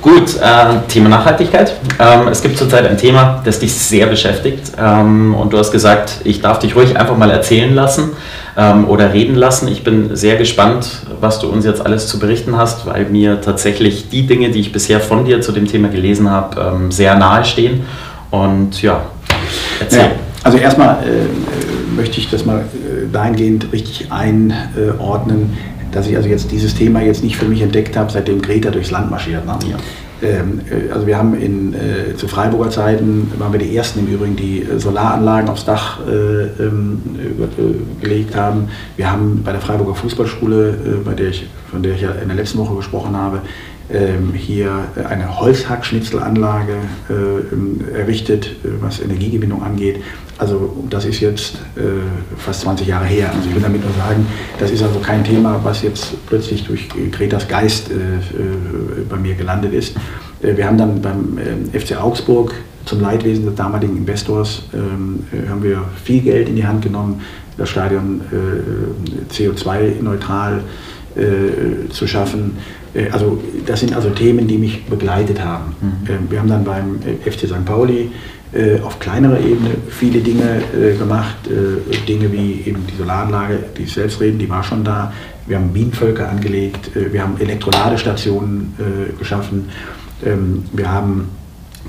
Gut, äh, Thema Nachhaltigkeit. Ähm, es gibt zurzeit ein Thema, das dich sehr beschäftigt. Ähm, und du hast gesagt, ich darf dich ruhig einfach mal erzählen lassen ähm, oder reden lassen. Ich bin sehr gespannt, was du uns jetzt alles zu berichten hast, weil mir tatsächlich die Dinge, die ich bisher von dir zu dem Thema gelesen habe, ähm, sehr nahe stehen. Und ja, erzähl. Ja, also erstmal äh, möchte ich das mal äh, dahingehend richtig einordnen dass ich also jetzt dieses Thema jetzt nicht für mich entdeckt habe, seitdem Greta durchs Land marschiert. Ne? Ja. Ähm, äh, also wir haben in, äh, zu Freiburger Zeiten, waren wir die Ersten im Übrigen, die äh, Solaranlagen aufs Dach äh, ähm, äh, gelegt haben. Wir haben bei der Freiburger Fußballschule, äh, bei der ich, von der ich ja in der letzten Woche gesprochen habe, ähm, hier eine Holzhackschnitzelanlage äh, errichtet, was Energiegewinnung angeht. Also das ist jetzt äh, fast 20 Jahre her. Also ich will damit nur sagen, das ist also kein Thema, was jetzt plötzlich durch Gretas Geist bei mir gelandet ist. wir haben dann beim FC Augsburg zum Leidwesen des damaligen Investors ähm, haben wir viel Geld in die Hand genommen, das Stadion CO2-neutral zu schaffen. Äh, also das sind also Themen, die mich begleitet haben. Mhm. Ähm, wir haben dann beim äh, FC St. Pauli äh, auf kleinerer Ebene viele Dinge gemacht, Dinge wie eben die Solaranlage, die ich selbst reden, die war schon da. Wir haben Bienenvölker angelegt, wir haben Elektroladestationen geschaffen, ähm, wir haben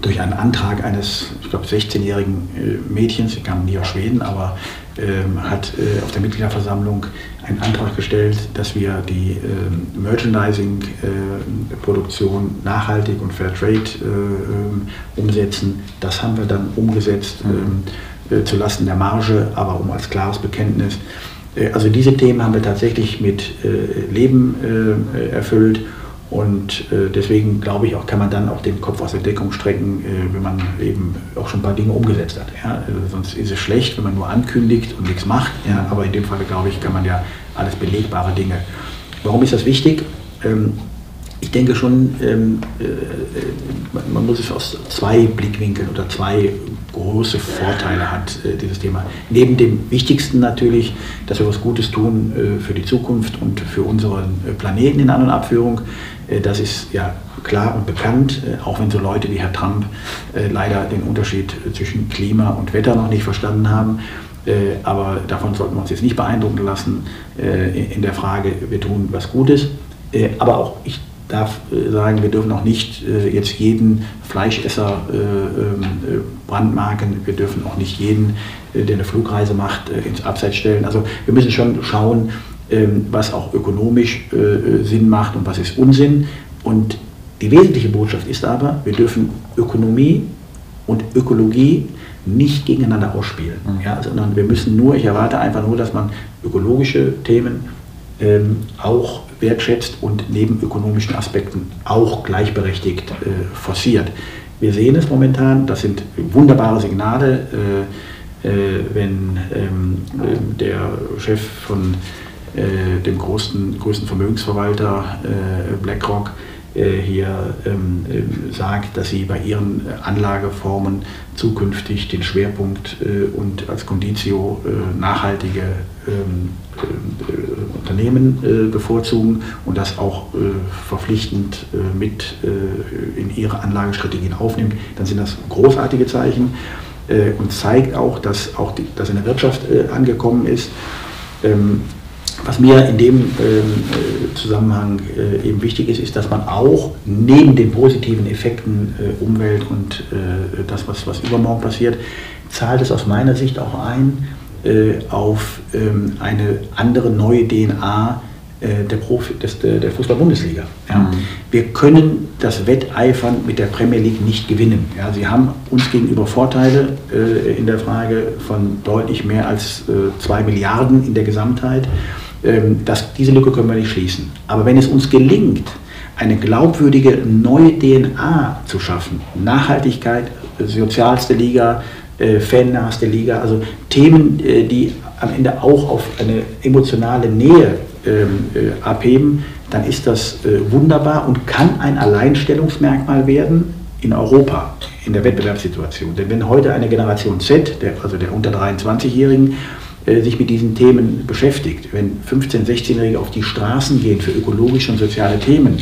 durch einen Antrag eines, ich glaube, 16-jährigen Mädchens, sie kam nie aus Schweden, aber ähm, hat auf der Mitgliederversammlung einen Antrag gestellt, dass wir die äh, Merchandising-Produktion äh, nachhaltig und Fairtrade äh, ähm, umsetzen. Das haben wir dann umgesetzt mhm. Ähm, äh, zulasten der Marge, aber um als klares Bekenntnis. Äh, also diese Themen haben wir tatsächlich mit äh, Leben erfüllt. Und deswegen glaube ich auch, kann man dann auch den Kopf aus der Deckung strecken, wenn man eben auch schon ein paar Dinge umgesetzt hat. Ja? sonst ist es schlecht, wenn man nur ankündigt und nichts macht. Ja? Aber in dem Fall, glaube ich, kann man ja alles belegbare Dinge. Warum ist das wichtig? Ähm, ich denke schon, ähm, äh, man muss es aus zwei Blickwinkeln oder zwei große Vorteile hat äh, dieses Thema. Neben dem wichtigsten natürlich, dass wir was Gutes tun äh, für die Zukunft und für unseren Planeten in An- und Abführung. Das ist ja klar und bekannt, auch wenn so Leute wie Herr Trump leider den Unterschied zwischen Klima und Wetter noch nicht verstanden haben. Äh, aber davon sollten wir uns jetzt nicht beeindrucken lassen äh, in der Frage, wir tun was Gutes. Äh, aber auch ich darf sagen, wir dürfen auch nicht jetzt jeden Fleischesser ähm, brandmarken. Wir dürfen auch nicht jeden, der eine Flugreise macht, ins Abseits stellen. Also wir müssen schon schauen, was auch ökonomisch Sinn macht und was ist Unsinn. Und die wesentliche Botschaft ist aber, wir dürfen Ökonomie und Ökologie nicht gegeneinander ausspielen, mhm. ja, sondern wir müssen nur, ich erwarte einfach nur, dass man ökologische Themen ähm, auch wertschätzt und neben ökonomischen Aspekten auch gleichberechtigt äh, forciert. Wir sehen es momentan, das sind wunderbare Signale, äh, äh, wenn ähm, der Chef von äh, dem größten, größten Vermögensverwalter äh, BlackRock äh, hier ähm, äh, sagt, dass sie bei ihren Anlageformen zukünftig den Schwerpunkt äh, und als Conditio nachhaltige ähm, Unternehmen bevorzugen und das auch verpflichtend mit in ihre Anlagestrategien aufnimmt, dann sind das großartige Zeichen und zeigt auch, dass auch die, dass in der Wirtschaft angekommen ist. Ähm, was mir in dem ähm, äh, Zusammenhang äh, eben wichtig ist, ist, dass man auch neben den positiven Effekten äh, Umwelt und das, was, was übermorgen passiert, zahlt es aus meiner Sicht auch ein auf ähm, eine andere neue DNA der, Profi, des, der Fußball-Bundesliga. Ja. Mhm. Wir können das Wetteifern mit der Premier League nicht gewinnen. Ja. Sie haben uns gegenüber Vorteile in der Frage von deutlich mehr als zwei Milliarden in der Gesamtheit. Ähm, das, diese Lücke können wir nicht schließen. Aber wenn es uns gelingt, eine glaubwürdige neue DNA zu schaffen, Nachhaltigkeit, sozialste Liga, äh, fannahste Liga, also Themen, äh, die am Ende auch auf eine emotionale Nähe ähm, äh, abheben, dann ist das äh, wunderbar und kann ein Alleinstellungsmerkmal werden in Europa, in der Wettbewerbssituation. Denn wenn heute eine Generation Z, also der unter 23-Jährigen, äh, sich mit diesen Themen beschäftigt. Wenn 15-, 16-Jährige auf die Straßen gehen für ökologische und soziale Themen,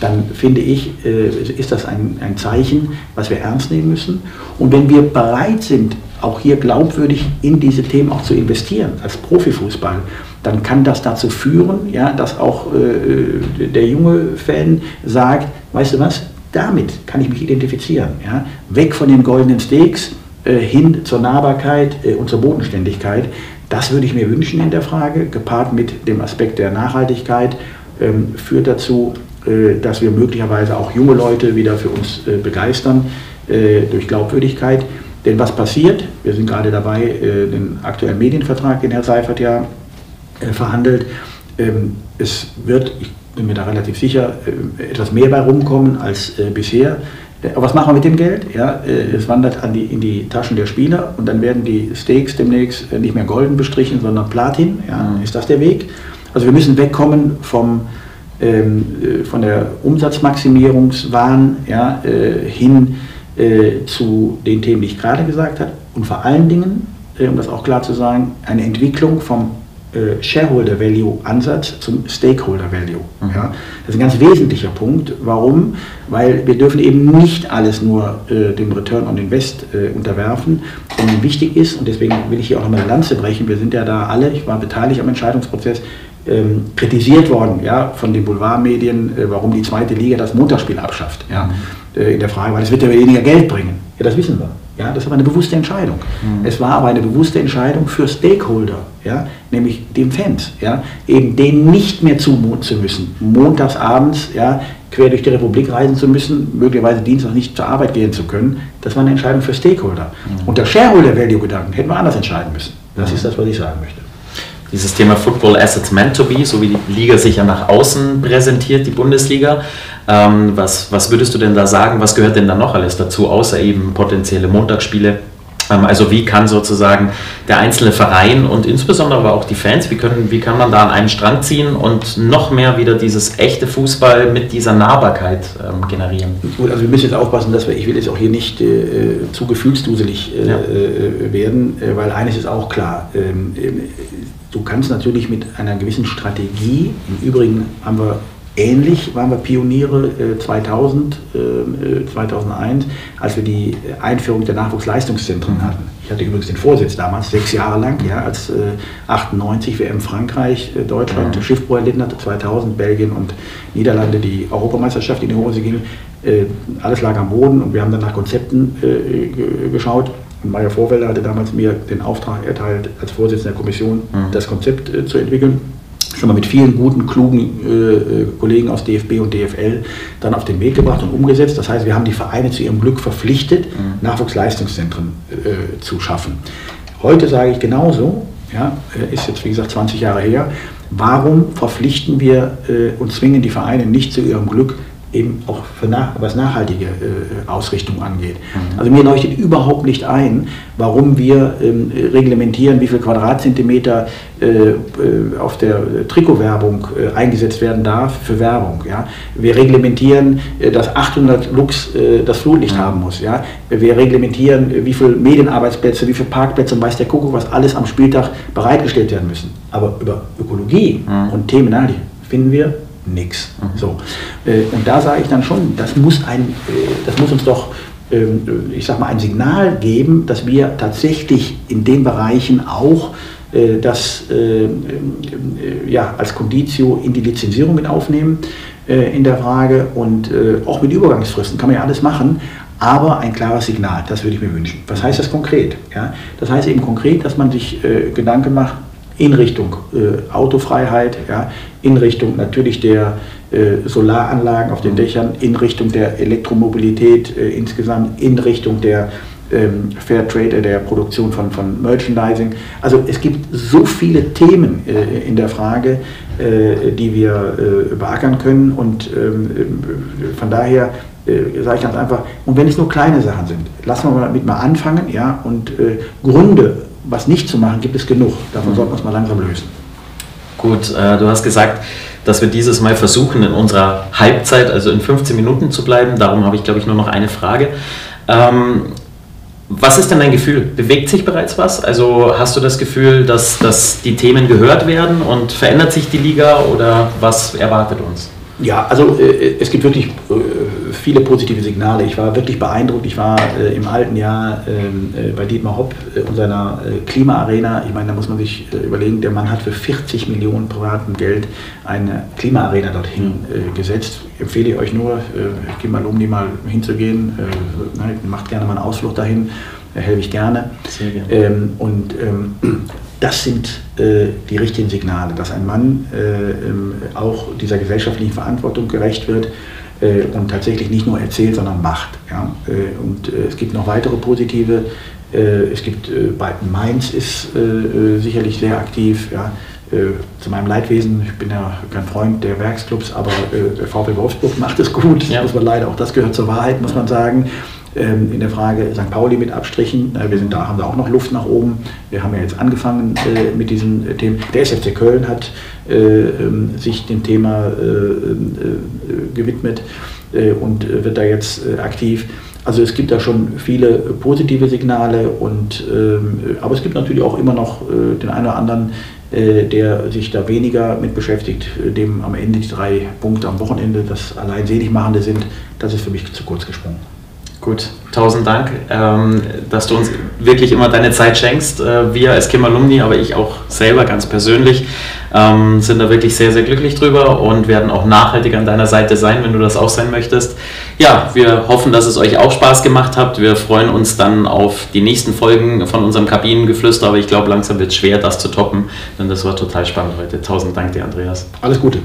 dann finde ich, äh, ist das ein, ein Zeichen, was wir ernst nehmen müssen. Und wenn wir bereit sind, auch hier glaubwürdig in diese Themen auch zu investieren, als Profifußball, dann kann das dazu führen, ja, dass auch äh, der junge Fan sagt, weißt du was, damit kann ich mich identifizieren. Ja? Weg von den goldenen Steaks äh, hin zur Nahbarkeit äh, und zur Bodenständigkeit. Das würde ich mir wünschen in der Frage, gepaart mit dem Aspekt der Nachhaltigkeit, ähm, führt dazu, äh, dass wir möglicherweise auch junge Leute wieder für uns äh, begeistern äh, durch Glaubwürdigkeit. Denn was passiert? Wir sind gerade dabei, äh, den aktuellen Medienvertrag, den Herr Seifert ja verhandelt. Ähm, es wird, ich bin mir da relativ sicher, äh, etwas mehr bei rumkommen als äh, bisher. Aber was machen wir mit dem Geld? Ja, äh, es wandert an die, in die Taschen der Spieler und dann werden die Steaks demnächst nicht mehr golden bestrichen, sondern Platin. Ja. Ist das der Weg? Also wir müssen wegkommen vom, ähm, von der Umsatzmaximierungswahn ja, äh, hin äh, zu den Themen, die ich gerade gesagt habe. Und vor allen Dingen, äh, um das auch klar zu sagen, eine Entwicklung vom äh, Shareholder Value Ansatz zum Stakeholder Value. Mhm. Ja, das ist ein ganz wesentlicher Punkt. Warum? Weil wir dürfen eben nicht alles nur äh, dem Return on Invest äh, unterwerfen. Und wichtig ist, und deswegen will ich hier auch nochmal eine Lanze brechen, wir sind ja da alle, ich war beteiligt am Entscheidungsprozess, ähm, kritisiert worden ja, von den Boulevardmedien, äh, warum die zweite Liga das Montagsspiel abschafft. Ja, mhm. äh, in der Frage, weil es wird ja weniger Geld bringen. Ja, das wissen wir. Ja, das war eine bewusste Entscheidung. Mhm. Es war aber eine bewusste Entscheidung für Stakeholder, ja, nämlich den Fans, ja, eben denen nicht mehr zumuten zu müssen, montags abends ja, quer durch die Republik reisen zu müssen, möglicherweise Dienstag nicht zur Arbeit gehen zu können. Das war eine Entscheidung für Stakeholder. Mhm. Unter Shareholder Value Gedanken hätten wir anders entscheiden müssen. Das mhm. ist das, was ich sagen möchte dieses Thema Football Assets Meant to Be, so wie die Liga sich ja nach außen präsentiert, die Bundesliga. Ähm, was, was würdest du denn da sagen? Was gehört denn da noch alles dazu, außer eben potenzielle Montagsspiele? Ähm, also wie kann sozusagen der einzelne Verein und insbesondere aber auch die Fans, wie, können, wie kann man da an einen Strang ziehen und noch mehr wieder dieses echte Fußball mit dieser Nahbarkeit ähm, generieren? Gut, also wir müssen jetzt aufpassen, dass wir, ich will jetzt auch hier nicht äh, zu gefühlsduselig äh, ja. äh, werden, äh, weil eines ist auch klar, ähm, Du kannst natürlich mit einer gewissen Strategie, im Übrigen haben wir ähnlich, waren wir Pioniere äh, 2000, äh, 2001, als wir die Einführung der Nachwuchsleistungszentren hatten. Ich hatte übrigens den Vorsitz damals, sechs Jahre lang, ja, als äh, 98 WM Frankreich, äh, Deutschland, mhm. Schiffbruch erlitten hatte, 2000 Belgien und Niederlande die Europameisterschaft in die Hose ging. Äh, alles lag am Boden und wir haben dann nach Konzepten äh, geschaut und Meyer Vorwälder hatte damals mir den Auftrag erteilt, als Vorsitzender der Kommission mhm. das Konzept äh, zu entwickeln. Schon mal mit vielen guten, klugen äh, äh Kollegen aus DFB und DFL dann auf den Weg gebracht und umgesetzt. Das heißt, wir haben die Vereine zu ihrem Glück verpflichtet, mhm. Nachwuchsleistungszentren äh, zu schaffen. Heute sage ich genauso, ja, äh, ist jetzt wie gesagt 20 Jahre her, warum verpflichten wir äh, und zwingen die Vereine nicht zu ihrem Glück, eben auch für nach, was nachhaltige äh, Ausrichtung angeht. Mhm. Also mir leuchtet überhaupt nicht ein, warum wir ähm, reglementieren, wie viel Quadratzentimeter äh, äh auf der Trikotwerbung äh, eingesetzt werden darf für Werbung. Ja? Wir reglementieren, äh, dass 800 Lux äh, das Flutlicht mhm. haben muss. Ja? Wir reglementieren, wie viele Medienarbeitsplätze, wie viele Parkplätze und weiß der Kuckuck, was alles am Spieltag bereitgestellt werden müssen. Aber über Ökologie mhm. und Themen finden wir nichts. Mhm. So. Äh, und da sage ich dann schon, das muss, ein, äh, das muss uns doch, ähm, ich sag mal, ein Signal geben, dass wir tatsächlich in den Bereichen auch äh, das ja, als Conditio in die Lizenzierung mit aufnehmen in der Frage und auch mit Übergangsfristen kann man ja alles machen, aber ein klares Signal, das würde ich mir wünschen. Was heißt das konkret? Ja, das heißt eben konkret, dass man sich Gedanken macht, in Richtung äh, Autofreiheit, ja, in Richtung natürlich der äh, Solaranlagen auf den Dächern, in Richtung der Elektromobilität äh, insgesamt, in Richtung der ähm, Fair Trade, der Produktion von, von Merchandising. Also es gibt so viele Themen äh, in der Frage, äh, die wir äh, beackern können und ähm, von daher sage ich ganz einfach, und wenn es nur kleine Sachen sind, lassen wir damit mal anfangen, ja, und Gründe was nicht zu machen, gibt es genug. Davon mhm. sollten wir uns mal langsam lösen. Gut, äh, du hast gesagt, dass wir dieses Mal versuchen, in unserer Halbzeit, also in 15 Minuten zu bleiben. Darum habe ich, glaube ich, nur noch eine Frage. Ähm, Was ist denn dein Gefühl? Bewegt sich bereits was? Also hast du das Gefühl, dass, dass die Themen gehört werden und verändert sich die Liga oder was erwartet uns? Ja, also äh, es gibt wirklich äh, viele positive Signale. Ich war wirklich beeindruckt. Ich war äh, im alten Jahr ähm, äh, bei Dietmar Hopp äh, und seiner äh, Klimaarena. Ich meine, da muss man sich überlegen, der Mann hat für 40 Millionen privaten Geld eine Klimaarena dorthin mhm. gesetzt. Empfehle ich euch nur, ich gehe mal um, die mal hinzugehen. Ne, macht gerne mal einen Ausflug dahin. Helfe ich gerne. Sehr gerne. Ähm, und ähm, das sind äh, die richtigen Signale, dass ein Mann äh, auch dieser gesellschaftlichen Verantwortung gerecht wird äh, und tatsächlich nicht nur erzählt, sondern macht. Ja? Äh, und äh, es gibt noch weitere positive. Äh, es gibt Mainz ist sicherlich sehr aktiv. Ja? zu meinem Leidwesen, ich bin ja kein Freund der Werksclubs, aber VW Wolfsburg macht es gut, ja. muss man leider, auch das gehört zur Wahrheit, muss man sagen. Ähm, in der Frage St. Pauli mit Abstrichen. Wir sind da, haben da auch noch Luft nach oben. Wir haben ja jetzt angefangen äh, mit diesen äh, Themen. Der SFC Köln hat äh, ähm, sich dem Thema gewidmet und wird da jetzt aktiv. Also es gibt da schon viele positive Signale und ähm, aber es gibt natürlich auch immer noch den einen oder anderen, der sich da weniger mit beschäftigt, dem am Ende die drei Punkte am Wochenende das allein seligmachende sind. Das ist für mich zu kurz gesprungen. Gut, tausend Dank, ähm, dass du uns wirklich immer deine Zeit schenkst. Äh, wir als Kim Alumni, aber ich auch selber ganz persönlich, ähm, sind da wirklich sehr, sehr glücklich drüber und werden auch nachhaltig an deiner Seite sein, wenn du das auch sein möchtest. Ja, wir hoffen, dass es euch auch Spaß gemacht hat. Wir freuen uns dann auf die nächsten Folgen von unserem Kabinengeflüster, aber ich glaube, langsam wird es schwer, das zu toppen, denn das war total spannend heute. Tausend Dank dir, Andreas. Alles Gute.